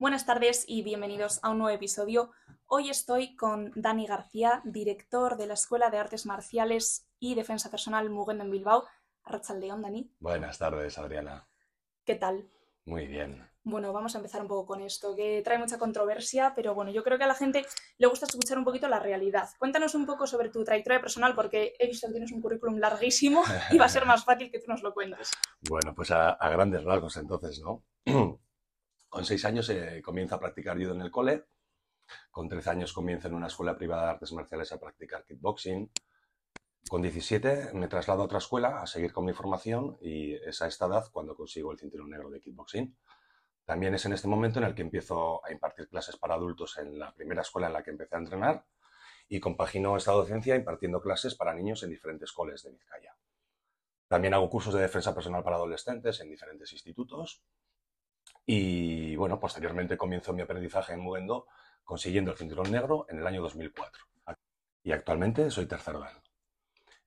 Buenas tardes y bienvenidos a un nuevo episodio. Hoy estoy con Dani García, director de la Escuela de Artes Marciales y Defensa Personal Mugendo en Bilbao. León, Dani. Buenas tardes, Adriana. ¿Qué tal? Muy bien. Bueno, vamos a empezar un poco con esto, que trae mucha controversia, pero bueno, yo creo que a la gente le gusta escuchar un poquito la realidad. Cuéntanos un poco sobre tu trayectoria personal, porque he visto que tienes un currículum larguísimo y va a ser más fácil que tú nos lo cuentes. Bueno, pues a, a grandes rasgos entonces, ¿no? Con seis años eh, comienzo a practicar judo en el cole. Con 13 años comienzo en una escuela privada de artes marciales a practicar kickboxing. Con 17 me traslado a otra escuela a seguir con mi formación y es a esta edad cuando consigo el cinturón negro de kickboxing. También es en este momento en el que empiezo a impartir clases para adultos en la primera escuela en la que empecé a entrenar y compagino esta docencia impartiendo clases para niños en diferentes coles de Vizcaya. También hago cursos de defensa personal para adolescentes en diferentes institutos y bueno, posteriormente comienzo mi aprendizaje en Mugendo consiguiendo el cinturón negro en el año 2004. Y actualmente soy tercer dan.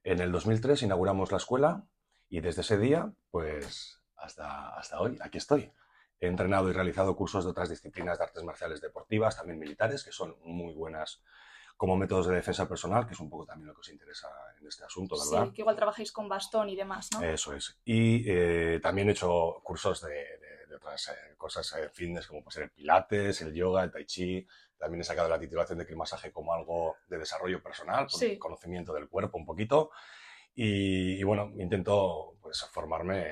En el 2003 inauguramos la escuela y desde ese día, pues hasta, hasta hoy, aquí estoy. He entrenado y realizado cursos de otras disciplinas de artes marciales deportivas, también militares, que son muy buenas como métodos de defensa personal, que es un poco también lo que os interesa en este asunto, ¿verdad? Sí, que igual trabajáis con bastón y demás, ¿no? Eso es. Y eh, también he hecho cursos de otras eh, cosas eh, fitness como puede ser el pilates, el yoga, el tai chi. También he sacado la titulación de masaje como algo de desarrollo personal, conocimiento del cuerpo un poquito. Y, bueno, intento pues, formarme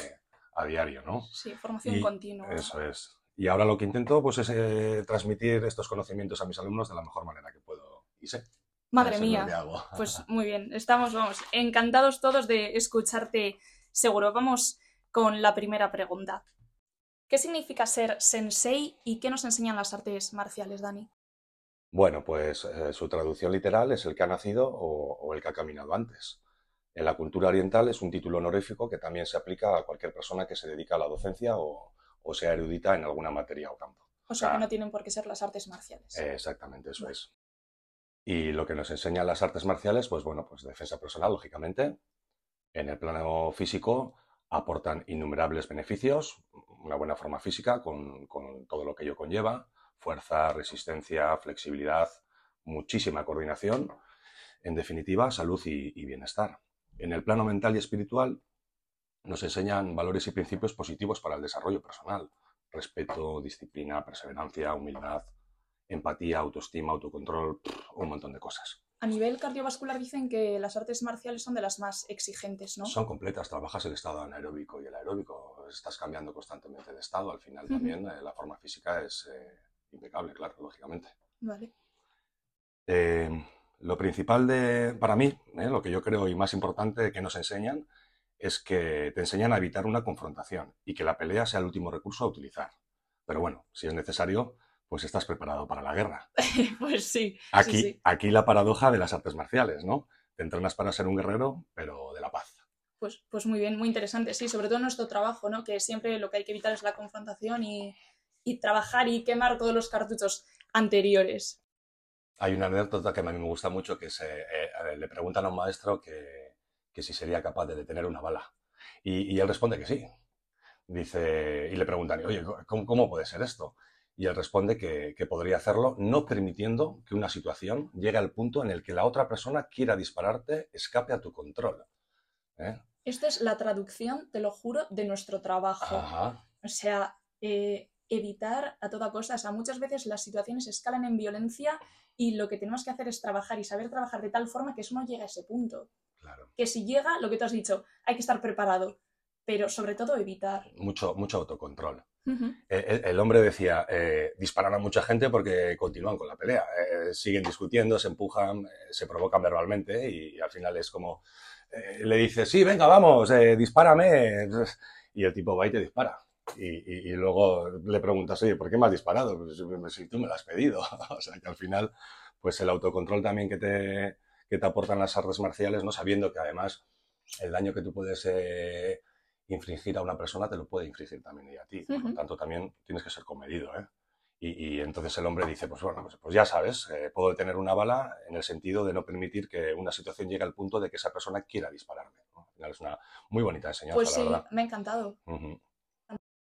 a diario, ¿no? Sí, formación continua. Eso es. Y ahora lo que intento pues, es eh, transmitir estos conocimientos a mis alumnos de la mejor manera que puedo y sé. Madre mía. Pues muy bien, estamos, vamos, encantados todos de escucharte seguro. Vamos con la primera pregunta. ¿Qué significa ser sensei y qué nos enseñan las artes marciales, Dani? Bueno, pues eh, su traducción literal es el que ha nacido o, el que ha caminado antes. En la cultura oriental es un título honorífico que también se aplica a cualquier persona que se dedica a la docencia o, sea erudita en alguna materia o campo. O sea, que no tienen por qué ser las artes marciales. exactamente, eso es. Y lo que nos enseñan las artes marciales, pues bueno, pues defensa personal, lógicamente. En el plano físico aportan innumerables beneficios, una buena forma física con, todo lo que ello conlleva, fuerza, resistencia, flexibilidad, muchísima coordinación, en definitiva, salud y, y bienestar. En el plano mental y espiritual nos enseñan valores y principios positivos para el desarrollo personal, respeto, disciplina, perseverancia, humildad, empatía, autoestima, autocontrol, un montón de cosas. A nivel cardiovascular dicen que las artes marciales son de las más exigentes, ¿no? Son completas, trabajas el estado anaeróbico y el aeróbico, estás cambiando constantemente de estado, al final también eh, la forma física es eh, impecable, claro, lógicamente. Vale. Eh, lo principal de, para mí, lo que yo creo y más importante que nos enseñan, es que te enseñan a evitar una confrontación y que la pelea sea el último recurso a utilizar. Pero bueno, si es necesario, pues estás preparado para la guerra. pues sí aquí, Aquí la paradoja de las artes marciales, ¿no? Te entrenas para ser un guerrero, pero de la paz. Pues, pues muy bien, muy interesante, sí, sobre todo en nuestro trabajo, ¿no? Que siempre lo que hay que evitar es la confrontación y, trabajar y quemar todos los cartuchos anteriores. Hay una anécdota que a mí me gusta mucho, que se, eh, le preguntan a un maestro que, si sería capaz de detener una bala. Y, él responde que sí. Dice, y le preguntan, oye, cómo puede ser esto? Y él responde que, podría hacerlo no permitiendo que una situación llegue al punto en el que la otra persona quiera dispararte, escape a tu control. ¿eh? Esta es la traducción, te lo juro, de nuestro trabajo. O sea, eh, evitar a toda cosa. O sea, muchas veces las situaciones escalan en violencia y lo que tenemos que hacer es trabajar y saber trabajar de tal forma que eso no llegue a ese punto. Claro. Que si llega, lo que tú has dicho, hay que estar preparado, pero sobre todo evitar. Mucho, mucho autocontrol. Eh, el, hombre decía, eh, disparan a mucha gente porque continúan con la pelea, eh, siguen discutiendo, se empujan, se provocan verbalmente y, al final es como, le dice, sí, venga, vamos, dispárame, y el tipo va y te dispara. Y, luego le preguntas, oye, ¿por qué me has disparado? Pues, si tú me lo has pedido. o sea, que al final, pues el autocontrol también que te, que te aportan las artes marciales, no sabiendo que además el daño que tú puedes infringir a una persona te lo puede infringir también a ti. Por lo tanto, también tienes que ser comedido. ¿eh? Y, entonces el hombre dice, pues bueno, pues, pues ya sabes, eh, puedo tener una bala en el sentido de no permitir que una situación llegue al punto de que esa persona quiera dispararme. Al final es una muy bonita enseñanza, pues sí, me ha encantado.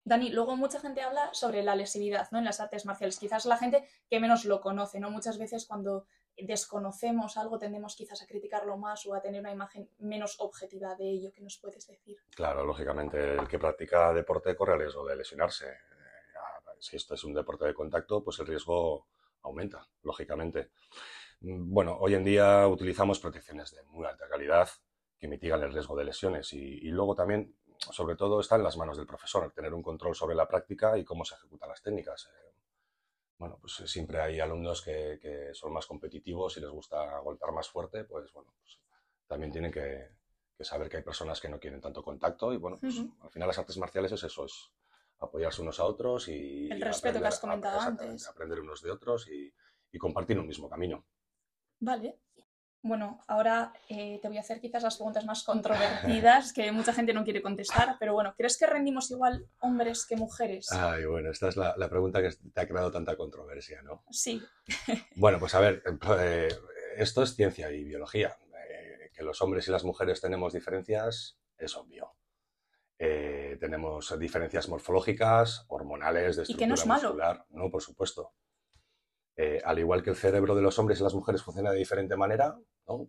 Dani, luego mucha gente habla sobre la lesividad ¿no? en las artes marciales. Quizás la gente que menos lo conoce, ¿no? Muchas veces cuando desconocemos algo tendemos quizás a criticarlo más o a tener una imagen menos objetiva de ello. ¿Qué nos puedes decir? Claro, lógicamente el que practica deporte corre el riesgo de lesionarse. Eh, si esto es un deporte de contacto, pues el riesgo aumenta, lógicamente. Mm, bueno, hoy en día utilizamos protecciones de muy alta calidad que mitigan el riesgo de lesiones y, luego también, sobre todo, está en las manos del profesor, tener un control sobre la práctica y cómo se ejecutan las técnicas. Bueno, pues eh, siempre hay alumnos que, son más competitivos y les gusta golpear más fuerte, pues bueno, pues también tienen que, saber que hay personas que no quieren tanto contacto y bueno, pues al final las artes marciales es eso, es apoyarse unos a otros y... El respeto que has comentado antes. Aprender unos de otros y, y compartir un mismo camino. Vale. Bueno, ahora eh, te voy a hacer quizás las preguntas más controvertidas que mucha gente no quiere contestar, pero bueno, ¿crees que rendimos igual hombres que mujeres? Ay, bueno, esta es la, pregunta que te ha creado tanta controversia, ¿no? Sí. Bueno, pues a ver, eh, esto es ciencia y biología. Eh, que los hombres y las mujeres tenemos diferencias es obvio. tenemos diferencias morfológicas, hormonales, de estructura ¿Y que no es muscular. Malo? No, por supuesto. al igual que el cerebro de los hombres y las mujeres funciona de diferente manera,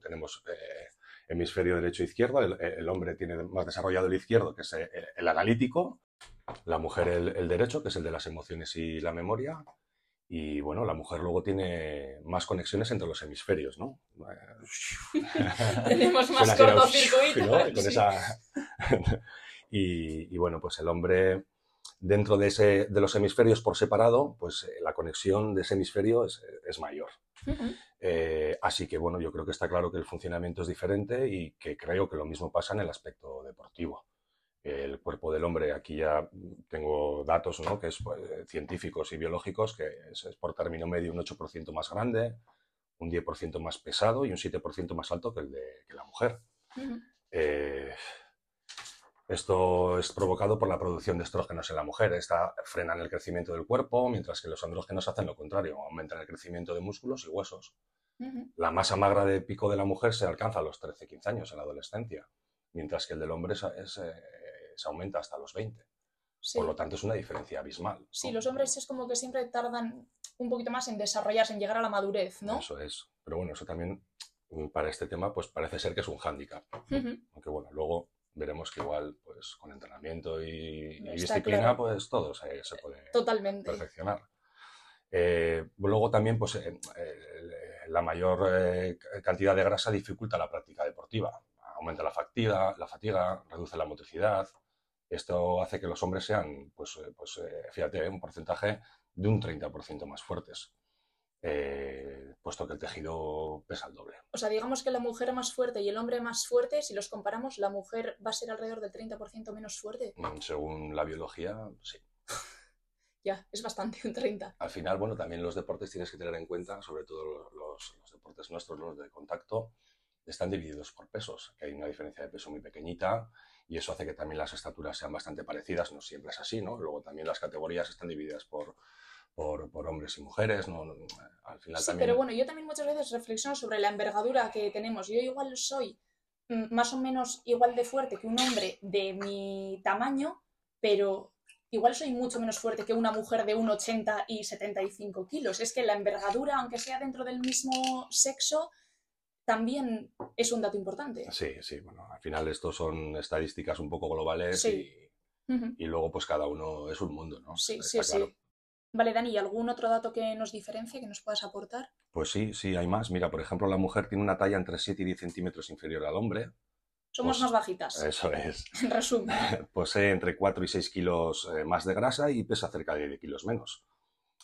tenemos eh, hemisferio derecho e izquierdo, el, hombre tiene más desarrollado el izquierdo, que es eh, el, analítico, la mujer el, derecho, que es el de las emociones y la memoria, y bueno, la mujer luego tiene más conexiones entre los hemisferios, ¿no? Tenemos más cortocircuito. y, y, bueno, pues el hombre dentro de, ese, de los hemisferios por separado, pues eh, la conexión de ese hemisferio es, es mayor. Eh, así que bueno, yo creo que está claro que el funcionamiento es diferente y que creo que lo mismo pasa en el aspecto deportivo. El cuerpo del hombre, aquí ya tengo datos ¿no? que es pues, científicos y biológicos, que es, por término medio un 8% más grande, un 10% más pesado y un 7% más alto que el de que la mujer. Esto es provocado por la producción de estrógenos en la mujer. Esta frena el crecimiento del cuerpo, mientras que los andrógenos hacen lo contrario, aumentan el crecimiento de músculos y huesos. La masa magra de pico de la mujer se alcanza a los 13-15 años en la adolescencia, mientras que el del hombre eh, se aumenta hasta los 20. Por lo tanto, es una diferencia abismal. Sí, los hombres es como que siempre tardan un poquito más en desarrollarse, en llegar a la madurez, ¿no? Eso es. Pero bueno, eso también mm, para este tema pues parece ser que es un hándicap. Aunque bueno, luego veremos que igual, pues con entrenamiento y, disciplina, pues todo se, puede perfeccionar. Eh, luego también, pues eh, la mayor eh, cantidad de grasa dificulta la práctica deportiva. Aumenta la fatiga, la fatiga, reduce la motricidad. Esto hace que los hombres sean, pues, pues fíjate, un porcentaje de un 30% más fuertes. Eh, puesto que el tejido pesa el doble. O sea, digamos que la mujer más fuerte y el hombre más fuerte, si los comparamos, la mujer va a ser alrededor del 30% menos fuerte. Mm, según la biología, sí. ya, es bastante, un 30. Al final, bueno, también los deportes tienes que tener en cuenta, sobre todo los, deportes nuestros, los de contacto, están divididos por pesos, que hay una diferencia de peso muy pequeñita y eso hace que también las estaturas sean bastante parecidas, no siempre es así, ¿no? Luego también las categorías están divididas por, por, hombres y mujeres, ¿no? Al final sí, pero bueno, yo también muchas veces reflexiono sobre la envergadura que tenemos. Yo igual soy mm, más o menos igual de fuerte que un hombre de mi tamaño, pero igual soy mucho menos fuerte que una mujer de 1,80 y 75 kilos. Es que la envergadura, aunque sea dentro del mismo sexo, también es un dato importante. Sí, sí, bueno, al final esto son estadísticas un poco globales y, y, luego pues cada uno es un mundo, ¿no? Sí, sí, sí. Vale, Dani, ¿y algún otro dato que nos diferencie, que nos puedas aportar? Pues sí, sí, hay más. Mira, por ejemplo, la mujer tiene una talla entre 7 y 10 centímetros inferior al hombre. Somos pues más bajitas. Eso es. En resumen. Posee entre 4 y 6 kilos eh, más de grasa y pesa cerca de 10 kilos menos.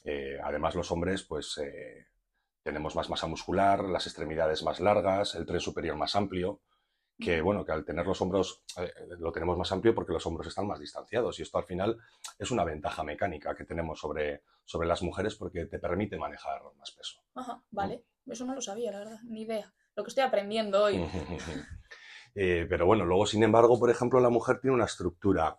Eh, además, los hombres, pues, eh, tenemos más masa muscular, las extremidades más largas, el tren superior más amplio que bueno, que al tener los hombros eh, lo tenemos más amplio porque los hombros están más distanciados y esto al final es una ventaja mecánica que tenemos sobre, sobre las mujeres porque te permite manejar más peso. Ajá, vale, eso no lo sabía, la verdad, ni idea. Lo que estoy aprendiendo hoy. Eh, pero bueno, luego, sin embargo, por ejemplo, la mujer tiene una estructura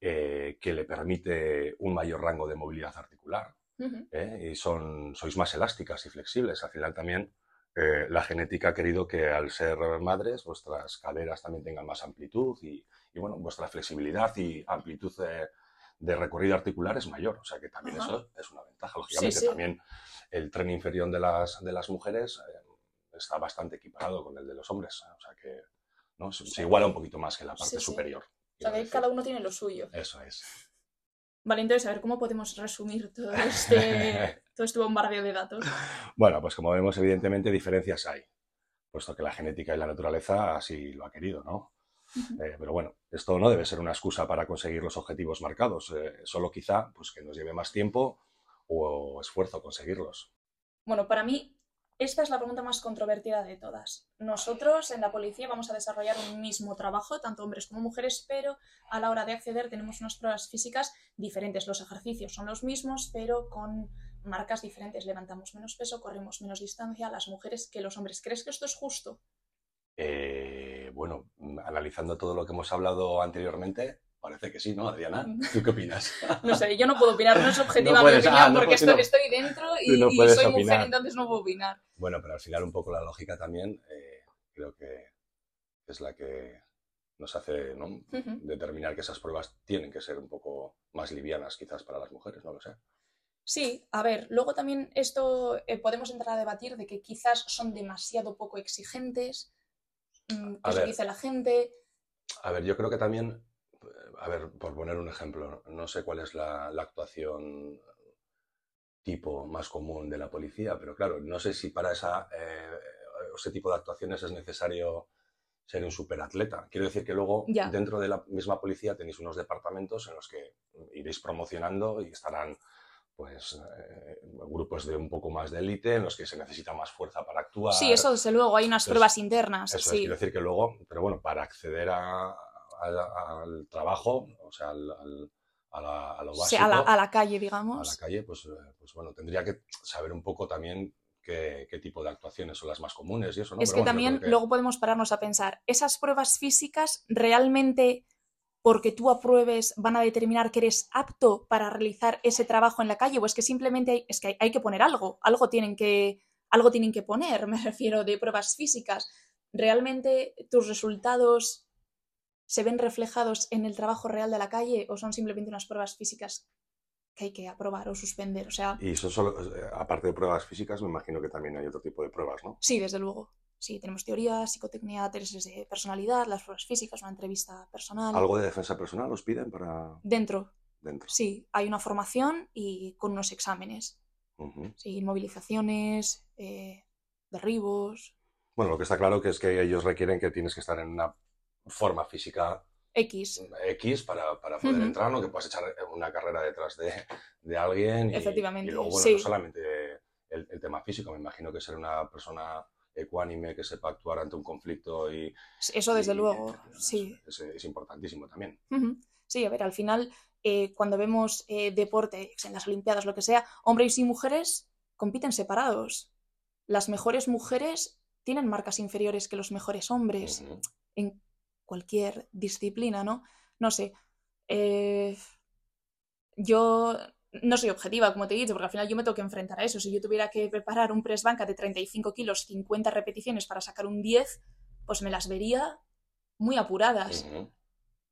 eh, que le permite un mayor rango de movilidad articular. y son, sois más elásticas y flexibles. Al final también eh, la genética ha querido que al ser madres vuestras caderas también tengan más amplitud y, bueno, vuestra flexibilidad y amplitud de recorrido articular es mayor, o sea que también eso es una ventaja. Lógicamente también el tren inferior de las, de las mujeres eh, está bastante equiparado con el de los hombres, o sea que ¿no? se, iguala un poquito más que la parte superior. O sea que cada uno tiene lo suyo. Eso es. Vale, entonces, a ver, ¿cómo podemos resumir todo este, todo este bombardeo de datos? Bueno, pues como vemos, evidentemente diferencias hay, puesto que la genética y la naturaleza así lo ha querido, ¿no? Eh, pero bueno, esto no debe ser una excusa para conseguir los objetivos marcados, eh, solo quizá pues, que nos lleve más tiempo o esfuerzo conseguirlos. Bueno, para mí esta es la pregunta más controvertida de todas. Nosotros en la policía vamos a desarrollar un mismo trabajo, tanto hombres como mujeres, pero a la hora de acceder tenemos unas pruebas físicas diferentes. Los ejercicios son los mismos, pero con marcas diferentes. Levantamos menos peso, corremos menos distancia las mujeres que los hombres. ¿Crees que esto es justo? Eh, bueno, analizando todo lo que hemos hablado anteriormente, Parece que sí, ¿no, Adriana? ¿Tú qué opinas? no sé, yo no puedo opinar, no es objetiva mi opinión, ah, porque estoy, estoy, dentro y, soy mujer, entonces no puedo opinar. Bueno, pero al final un poco la lógica también eh, creo que es la que nos hace ¿no? determinar que esas pruebas tienen que ser un poco más livianas quizás para las mujeres, no lo sé. Sí, a ver, luego también esto eh, podemos entrar a debatir de que quizás son demasiado poco exigentes, mm, qué se dice la gente. A ver, yo creo que también a ver, por poner un ejemplo, no sé cuál es la, actuación tipo más común de la policía, pero claro, no sé si para esa, eh, ese tipo de actuaciones es necesario ser un superatleta. Quiero decir que luego dentro de la misma policía tenéis unos departamentos en los que iréis promocionando y estarán pues eh, grupos de un poco más de élite en los que se necesita más fuerza para actuar. Sí, eso desde luego, hay unas pruebas internas. Eso quiero decir que luego, pero bueno, para acceder a, al, trabajo, o sea, al, a, la, a, lo básico. a, la, calle, digamos. A la calle, pues, eh, pues bueno, tendría que saber un poco también qué, qué, tipo de actuaciones son las más comunes y eso, ¿no? Es que también luego podemos pararnos a pensar, ¿esas pruebas físicas realmente porque tú apruebes van a determinar que eres apto para realizar ese trabajo en la calle o es que simplemente hay, es que hay, que poner algo, algo tienen que, algo tienen que poner, me refiero de pruebas físicas. ¿Realmente tus resultados se ven reflejados en el trabajo real de la calle o son simplemente unas pruebas físicas que hay que aprobar o suspender. O sea, y eso solo, eh, aparte de pruebas físicas, me imagino que también hay otro tipo de pruebas, ¿no? Sí, desde luego. Sí, tenemos teoría, psicotecnia, testes de personalidad, las pruebas físicas, una entrevista personal. ¿Algo de defensa personal os piden para...? Dentro. Dentro. Sí, hay una formación y con unos exámenes. Sí, movilizaciones, eh, derribos. Bueno, lo que está claro que es que ellos requieren que tienes que estar en una forma física X. X para, para poder entrar, ¿no? Que puedas echar una carrera detrás de, de alguien. Y, Efectivamente. Y luego, bueno, no solamente el, el, tema físico, me imagino que ser una persona ecuánime que sepa actuar ante un conflicto y... Eso desde luego, sí. Es, importantísimo también. Sí, a ver, al final, eh, cuando vemos eh, deporte, en las Olimpiadas, lo que sea, hombres y mujeres compiten separados. Las mejores mujeres tienen marcas inferiores que los mejores hombres. En cualquier disciplina, ¿no? No sé. Eh, yo no soy objetiva, como te he dicho, porque al final yo me tengo que enfrentar a eso. Si yo tuviera que preparar un press banca de 35 kilos, 50 repeticiones para sacar un 10, pues me las vería muy apuradas.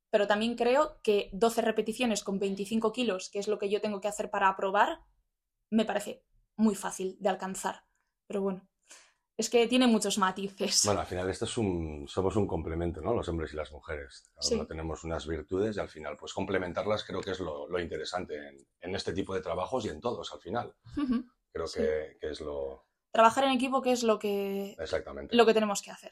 Pero también creo que 12 repeticiones con 25 kilos, que es lo que yo tengo que hacer para aprobar, me parece muy fácil de alcanzar. Pero bueno, es que tiene muchos matices. Bueno, al final esto es un, somos un complemento, ¿no? Los hombres y las mujeres. Cada tenemos unas virtudes y al final, pues complementarlas creo que es lo, interesante en, este tipo de trabajos y en todos al final. Creo que, es lo... Trabajar en equipo, que es lo que... Exactamente. Lo que tenemos que hacer.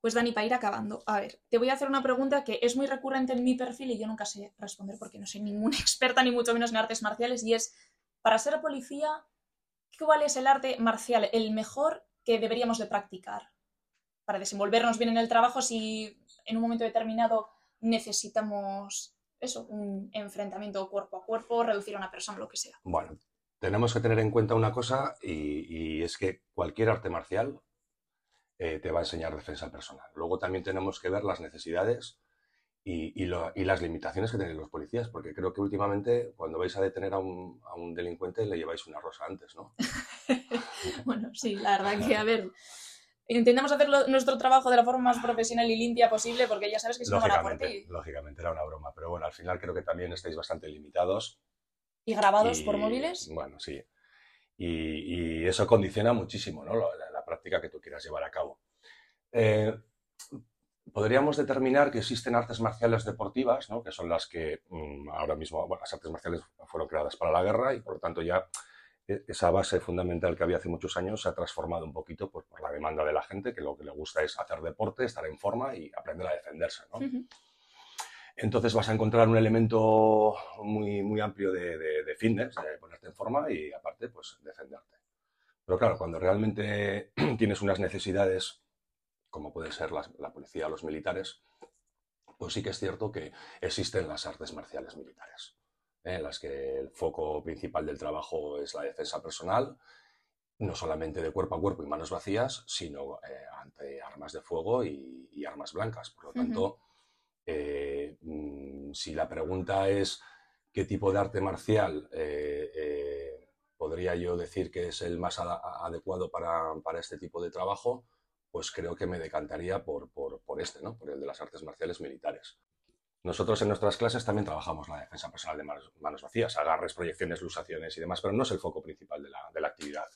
Pues Dani, para ir acabando, a ver, te voy a hacer una pregunta que es muy recurrente en mi perfil y yo nunca sé responder porque no soy ninguna experta ni mucho menos en artes marciales y es, para ser policía, ¿cuál es el arte marcial el mejor que deberíamos de practicar para desenvolvernos bien en el trabajo si en un momento determinado necesitamos eso, un enfrentamiento cuerpo a cuerpo, reducir a una persona, lo que sea. Bueno, tenemos que tener en cuenta una cosa y, es que cualquier arte marcial eh, te va a enseñar defensa personal. Luego también tenemos que ver las necesidades y, las limitaciones que tienen los policías, porque creo que últimamente cuando vais a detener a un, a un delincuente le lleváis una rosa antes, ¿no? bueno, sí, la verdad que, a ver, intentamos hacer nuestro trabajo de la forma más profesional y limpia posible porque ya sabes que si no van a por ti. Lógicamente, era una broma, pero bueno, al final creo que también estáis bastante limitados. ¿Y grabados por móviles? Bueno, sí. Y, eso condiciona muchísimo ¿no? la, práctica que tú quieras llevar a cabo. Eh, podríamos determinar que existen artes marciales deportivas, ¿no? que son las que mm, ahora mismo, bueno, las artes marciales fueron creadas para la guerra y por lo tanto ya e, esa base fundamental que había hace muchos años se ha transformado un poquito pues, por la demanda de la gente, que lo que le gusta es hacer deporte, estar en forma y aprender a defenderse. ¿no? Entonces vas a encontrar un elemento muy, muy amplio de, de, fitness, de ponerte en forma y aparte pues defenderte. Pero claro, cuando realmente tienes unas necesidades, como puede ser la, policía o los militares, pues sí que es cierto que existen las artes marciales militares, ¿eh? en las que el foco principal del trabajo es la defensa personal, no solamente de cuerpo a cuerpo y manos vacías, sino eh, ante armas de fuego y, armas blancas. Por lo tanto, eh, mm, si la pregunta es qué tipo de arte marcial podría yo decir que es el más adecuado para, este tipo de trabajo, pues creo que me decantaría por, este, ¿no? por el de las artes marciales militares. Nosotros en nuestras clases también trabajamos la defensa personal de manos, vacías, agarres, proyecciones, lusaciones y demás, pero no es el foco principal de la actividad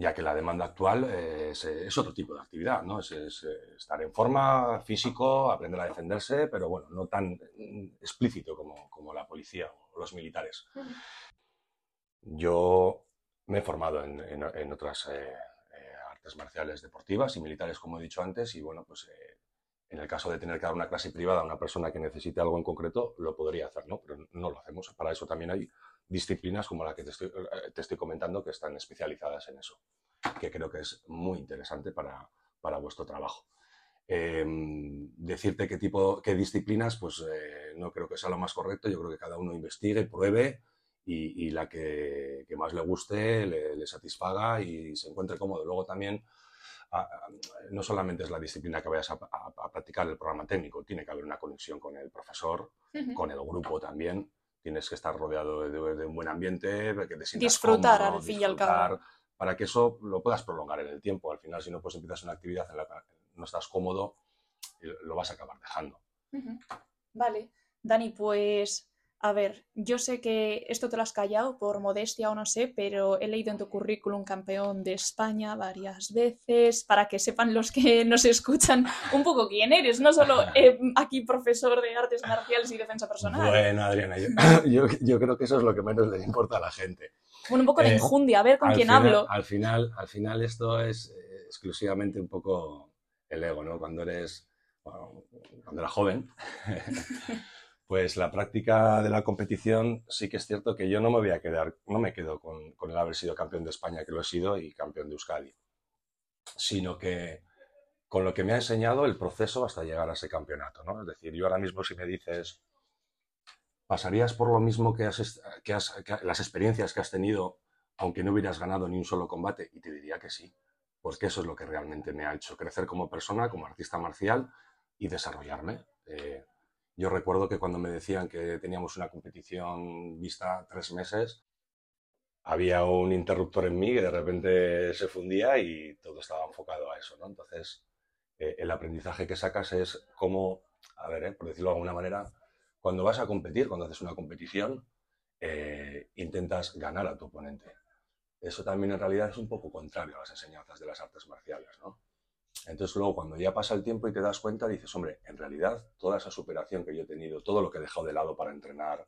ya que la demanda actual es, otro tipo de actividad, ¿no? Es, estar en forma, físico, aprender a defenderse, pero bueno, no tan explícito como, como la policía o los militares. Yo me he formado en, en, otras eh, eh, marciales deportivas y militares, como he dicho antes, y bueno, pues eh, en el caso de tener que dar una clase privada a una persona que necesite algo en concreto, lo podría hacer, ¿no? Pero no lo hacemos. Para eso también hay disciplinas como la que te estoy, eh, te estoy comentando que están especializadas en eso, que creo que es muy interesante para, para vuestro trabajo. Em, decirte qué tipo, qué disciplinas, pues eh, no creo que sea lo más correcto. Yo creo que cada uno investigue, pruebe y, y la que, que, más le guste, le, le, satisfaga y se encuentre cómodo. Luego también, no solamente es la disciplina que vayas a, a, practicar el programa técnico, tiene que haber una conexión con el profesor, con el grupo también tienes que estar rodeado de, un buen ambiente, que te sientas Disfrutar al fin y al cabo. Para que eso lo puedas prolongar en el tiempo. Al final, si no pues empiezas una actividad en la que no estás cómodo, lo vas a acabar dejando. Vale. Dani, pues a ver, yo sé que esto te lo has callado por modestia o no sé, pero he leído en tu currículum campeón de España varias veces, para que sepan los que nos escuchan un poco quién eres, no solo eh, aquí profesor de artes marciales y defensa personal. Bueno, Adriana, yo, creo que eso es lo que menos le importa a la gente. Bueno, un poco de eh, injundia, a ver con quién hablo. Al final, al final esto es eh, exclusivamente un poco el ego, ¿no? Cuando eres, cuando era joven. Pues la práctica de la competición sí que es cierto que yo no me voy a quedar, no me quedo con, el haber sido campeón de España, que lo he sido, y campeón de Euskadi, sino que con lo que me ha enseñado el proceso hasta llegar a ese campeonato. ¿no? Es decir, yo ahora mismo si me dices, ¿pasarías por lo mismo que, has, que, las experiencias que has tenido, aunque no hubieras ganado ni un solo combate? Y te diría que sí, porque eso es lo que realmente me ha hecho crecer como persona, como artista marcial y desarrollarme. Eh, yo recuerdo que cuando me decían que teníamos una competición vista tres meses, había un interruptor en mí que de repente se fundía y todo estaba enfocado a eso, ¿no? Entonces, eh, el aprendizaje que sacas es cómo, a ver, eh, por decirlo de alguna manera, cuando vas a competir, cuando haces una competición, eh, intentas ganar a tu oponente. Eso también en realidad es un poco contrario a las enseñanzas de las artes marciales, ¿no? Entonces luego cuando ya pasa el tiempo y te das cuenta, dices, hombre, en realidad toda esa superación que yo he tenido, todo lo que he dejado de lado para entrenar,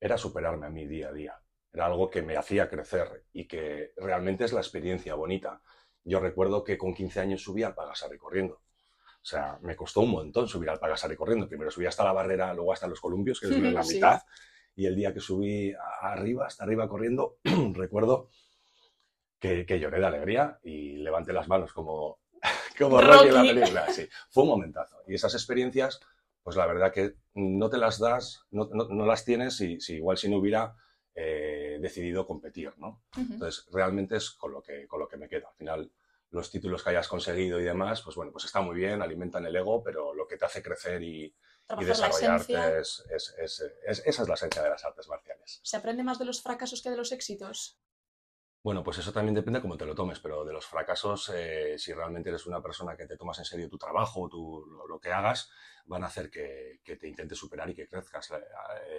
era superarme a mí día a día. Era algo que me hacía crecer y que realmente es la experiencia bonita. Yo recuerdo que con 15 años subí al Pagasari corriendo. O sea, me costó un montón subir al Pagasari corriendo. Primero subí hasta la barrera, luego hasta los columpios, que es la mitad. Y el día que subí arriba, hasta arriba corriendo, recuerdo que, que, lloré de alegría y levanté las manos como como Rocky, en la película, sí. Fue un momentazo. Y esas experiencias, pues la verdad que no te las das, no, no, las tienes si, si, igual si no hubiera eh, decidido competir, ¿no? Entonces, realmente es con lo, que, con lo que me quedo. Al final, los títulos que hayas conseguido y demás, pues bueno, pues está muy bien, alimentan el ego, pero lo que te hace crecer y, y desarrollarte es, es, es, esa es la esencia de las artes marciales. ¿Se aprende más de los fracasos que de los éxitos? Bueno, pues eso también depende de cómo te lo tomes, pero de los fracasos, eh, si realmente eres una persona que te tomas en serio tu trabajo, tu, lo, que hagas, van a hacer que, te intentes superar y que crezcas.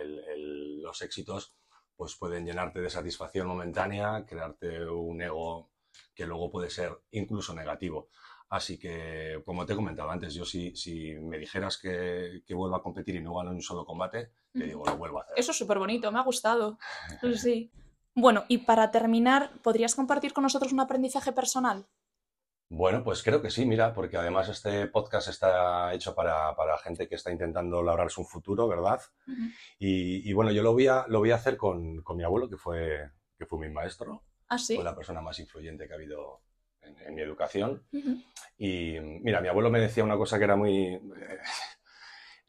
los éxitos pues pueden llenarte de satisfacción momentánea, crearte un ego que luego puede ser incluso negativo. Así que, como te he comentado antes, yo si, si me dijeras que, que vuelva a competir y no gano un solo combate, te digo, lo vuelvo a hacer. Eso es súper bonito, me ha gustado. sí. Bueno, y para terminar, ¿podrías compartir con nosotros un aprendizaje personal? Bueno, pues creo que sí, mira, porque además este podcast está hecho para, gente que está intentando labrarse un futuro, ¿verdad? y, bueno, yo lo voy a, lo voy a hacer con, mi abuelo, que fue, que fue mi maestro. ¿Ah, sí? Fue la persona más influyente que ha hado en, mi educación. Y mira, mi abuelo me decía una cosa que era muy...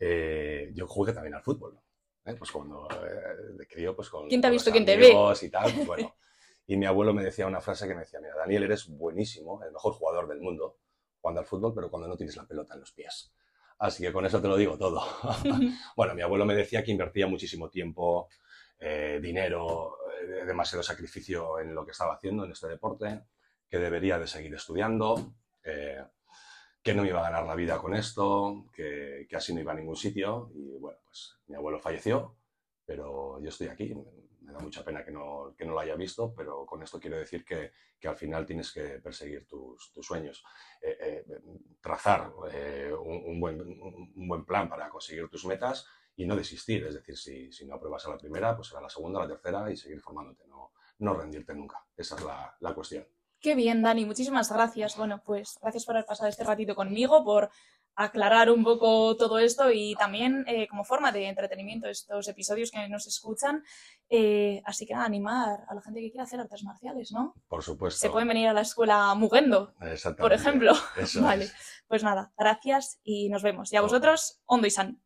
Eh, yo jugué también al fútbol. ¿Eh? Pues cuando eh, de crío, pues con... ¿Quién te ha visto? ¿Quién te ve? Y tal, pues bueno. Y mi abuelo me decía una frase que me decía, mira, Daniel, eres buenísimo, el mejor jugador del mundo, jugando al fútbol, pero cuando no tienes la pelota en los pies. Así que con eso te lo digo todo. bueno, mi abuelo me decía que invertía muchísimo tiempo, dinero, demasiado sacrificio en lo que estaba haciendo en este deporte, que debería de seguir estudiando, eh, que no me iba a ganar la vida con esto, que, así no iba a ningún sitio. Y bueno, pues mi abuelo falleció, pero yo estoy aquí. Me da mucha pena que no, que no lo haya visto, pero con esto quiero decir que, que al final tienes que perseguir tus, tus sueños, eh, eh, trazar un, un, buen, un, buen, plan para conseguir tus metas y no desistir. Es decir, si, si no apruebas a la primera, pues será la segunda, la tercera y seguir formándote, no, no rendirte nunca. Esa es la, la cuestión. Qué bien, Dani, muchísimas gracias. Bueno, pues gracias por haber pasado este ratito conmigo, por aclarar un poco todo esto y también eh, como forma de entretenimiento estos episodios que nos escuchan. Eh, así que animar a la gente que quiera hacer artes marciales, ¿no? Por supuesto. Se pueden venir a la escuela Mugendo, por ejemplo. vale, pues nada, gracias y nos vemos. Y a vosotros, Ondo y San.